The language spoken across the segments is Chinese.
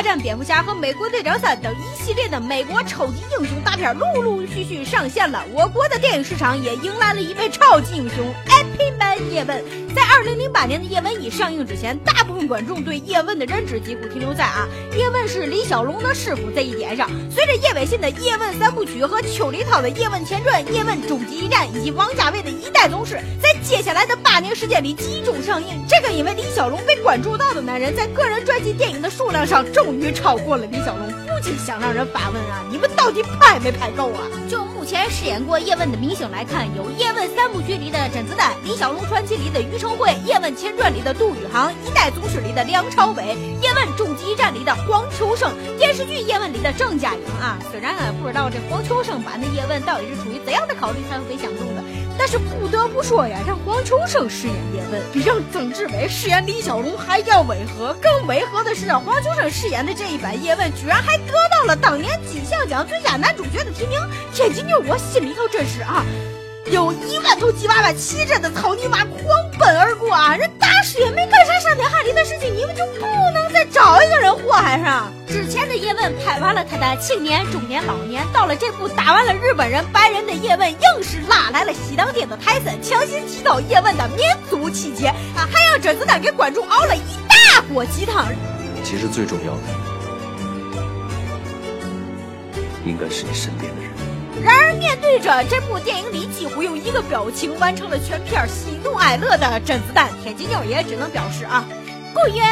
大战蝙蝠侠和美国队长三等一系列的美国超级英雄大片陆陆续续上线了，我国的电影市场也迎来了一位超级英雄 IP Man 叶问。在二零零八年的叶问一上映之前，大部分观众对叶问的认知几乎停留在啊叶问是李小龙的师傅这一点上。随着叶伟信的《叶问三部曲》和邱礼涛的《叶问前传》《叶问终极一战》以及王家卫的《一代宗师》在接下来的八年时间里集中上映，这个因为李小龙被关注到的男人，在个人传记电影的数量上终于超过了李小龙，不禁想让人发问啊：你们到底拍没拍够啊？就目前饰演过叶问的明星来看，有《叶问三部曲》里的甄子丹，《李小龙传奇》里的于承惠，《叶问前传》里的杜宇航，《一代宗师》里的梁朝伟，《叶问终极一战》里的黄秋生，电视剧《叶问》里的郑嘉颖啊。虽然啊不知道这黄秋生版的叶问到底是出于怎样的考虑才会被相中的，但是不得不说呀，让黄秋生饰演叶问，比让曾志伟饰演李小龙还要违和。更违和的是，让黄秋生饰演的这一版叶问，居然还得到了当年金像奖最佳男主角的提名。天津妞，我心里头真是啊，有一万头吉娃娃骑着的草泥马狂奔而过啊！人也没干啥伤天害理的事情，你们就不能再找一个人祸害上？之前的叶问拍完了他的青年、中年、老年，到了这部打完了日本人、白人的叶问，硬是拉来了西当爹的泰森，强行提高叶问的民族气节啊，还让甄子丹给观众熬了一大锅鸡汤。其实最重要的，应该是你身边的人。然而，面对着这部电影里几乎用一个表情完成了全片喜怒哀乐的甄子丹，天津妞也只能表示啊，不约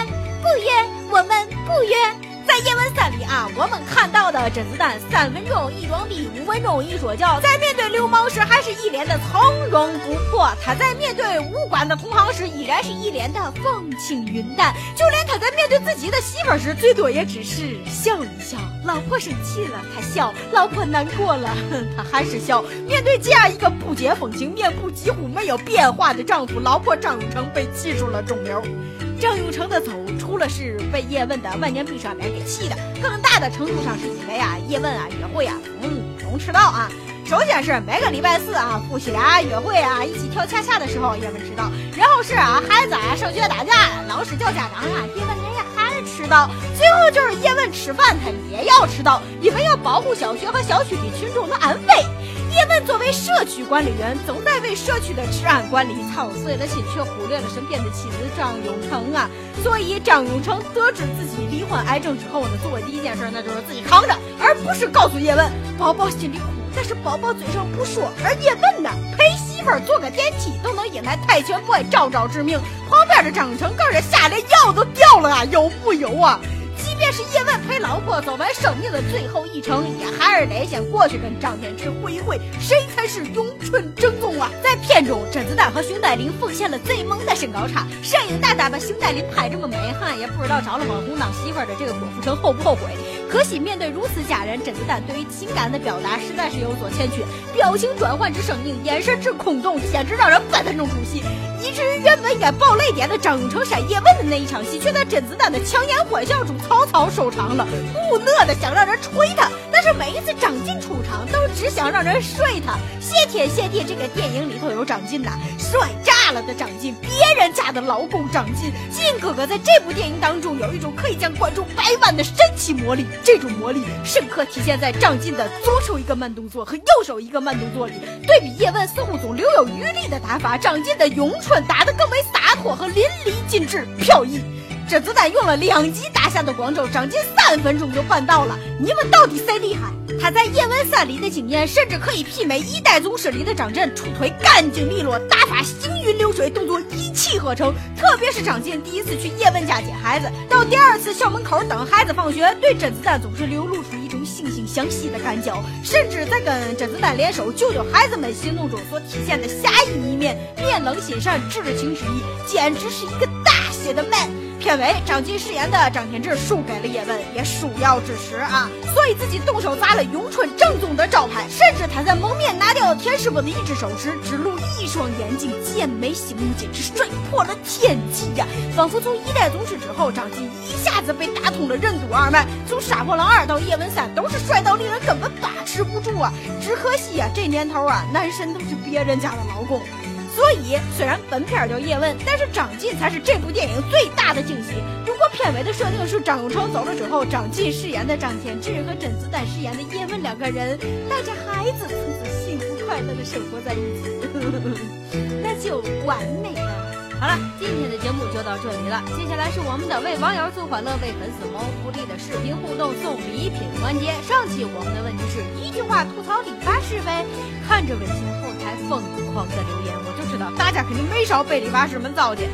不约，我们不约。《》，我们看到的甄子丹三分钟一装逼，五分钟一说教，在面对流氓时还是一脸的从容不迫；他在面对武馆的同行时依然是一脸的风轻云淡；就连他在面对自己的媳妇时，最多也只是笑一笑。老婆生气了，他笑；老婆难过了，他还是笑。面对这样一个不解风情、面部几乎没有变化的丈夫，老婆张永成被气出了肿瘤。郑永成的走，除了是被叶问的万年冰上脸给气的，更大的程度上是因为啊，叶问啊约会啊嗯总迟到啊。首先是每个礼拜四啊，夫妻俩约会啊，一起跳恰恰的时候，叶问迟到；然后是啊，孩子啊上学打架，老师叫家长啊，叶问人家还迟到；最后就是叶问吃饭他也要迟到，因为要保护小学和小区里群众的安危。作为社区管理员，总在为社区的治安管理操碎了心，却忽略了身边的妻子张永成啊。所以张永成得知自己罹患癌症之后呢，做的第一件事那就是自己扛着，而不是告诉叶问。宝宝心里苦，但是宝宝嘴上不说。而叶问呢，陪媳妇坐个电梯都能引来泰拳 boy 招招致命。旁边的张永成更是吓得腰都掉了啊，有木有啊？老婆走完生命的最后一程，也还是得先过去跟张天志会一会，谁才是咏春正宗啊！在片中，甄子丹和熊黛林奉献了最萌的身高差，摄影大大把熊黛林拍这么美，哈，也不知道找了网红当媳妇的这个郭富城后不后悔。可惜面对如此佳人，甄子丹对于情感的表达实在是有所欠缺，表情转换之生硬，眼神之空洞，简直让人分分钟出戏。以至于原本应该爆泪点的张永成杀叶问的那一场戏，却在甄子丹的强颜欢笑中草草收场了。不乐的想让人捶他，但是每一次张晋出场都只想让人睡他。谢天谢地，这个电影里头有张晋呐，帅炸了的张晋，别人家的老公张晋。晋哥哥在这部电影当中有一种可以将观众掰弯的神奇魔力，这种魔力深刻体现在张晋的左手一个慢动作和右手一个慢动作里。对比叶问似乎总留有余力的打法，张晋的咏春打得更为洒脱和淋漓尽致、飘逸。甄子丹用了两集打下的光州，张晋三分钟就办到了。你们到底谁厉害？他在《叶问三》里的经验，甚至可以媲美《一代宗师》里的张震，出腿干净利落，打法行云流水，动作一气呵成。特别是张晋第一次去叶问家接孩子，到第二次校门口等孩子放学，对甄子丹总是流露出一种惺惺相惜的感交，甚至在跟甄子丹联手救救孩子们行动中所体现的侠义一面，面冷心善，至情至义，简直是一个大写的 man。片尾，张晋饰演的张天志输给了叶问，也输要之时啊，所以自己动手砸了咏春正宗的招牌，甚至他在蒙面拿掉田师傅的一只手时，只露一双眼睛，剑眉星目，简直帅破了天际呀！仿佛从一代宗师之后，张晋一下子被打通了任督二脉，从杀破狼二到叶问三，都是帅到令人根本把持不住啊！只可惜啊，这年头啊，男神都是别人家的老公。所以，虽然本片叫叶问，但是张晋才是这部电影最大的惊喜。如果片尾的设定是张永成走了之后，张晋饰演的张天志和甄子丹饰演的叶问两个人带着孩子，从此幸福快乐的生活。在一起，那就完美了。好了，今天的节目就到这里了。接下来是我们的为网友送欢乐、为粉丝谋福利的视频互动送礼品环节。上期我们的问题是一句话吐槽李白是呗。看着微信后台疯狂的留言，我就知道大家肯定没少被理发师们糟践。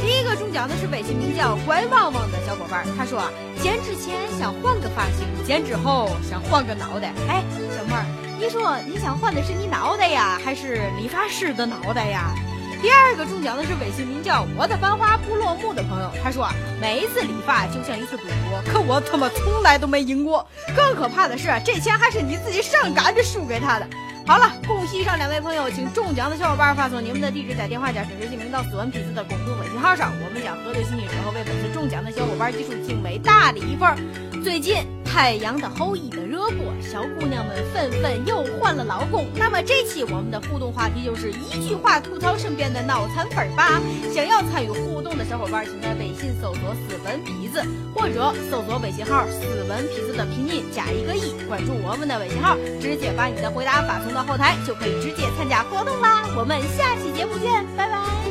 第一个中奖的是微信名叫“乖旺旺”的小伙伴，他说剪之前想换个发型，剪之后想换个脑袋。哎，小妹儿，你说你想换的是你脑袋呀，还是理发师的脑袋呀？第二个中奖的是微信名叫“我的繁花不落幕”的朋友，他说啊每一次理发就像一次赌博，可我他妈从来都没赢过。更可怕的是，这钱还是你自己上赶着输给他的。好了，恭喜以上两位朋友，请中奖的小伙伴发送你们的地址加电话加真实姓名到斯文痞子的公众微信号上，我们将核对信息之后为本次中奖的小伙伴寄出精美大礼一份。最近《太阳的后裔》的热播，小姑娘们纷纷又换了老公。那么这期我们的互动话题就是一句话吐槽身边的脑残粉吧。想要参与互动的小伙伴，请在微信搜索“死文痞子”或者搜索微信号“死文痞子”的拼音加一个一，关注我们的微信号，直接把你的回答发送到后台，就可以直接参加活动啦。我们下期节目见，拜拜。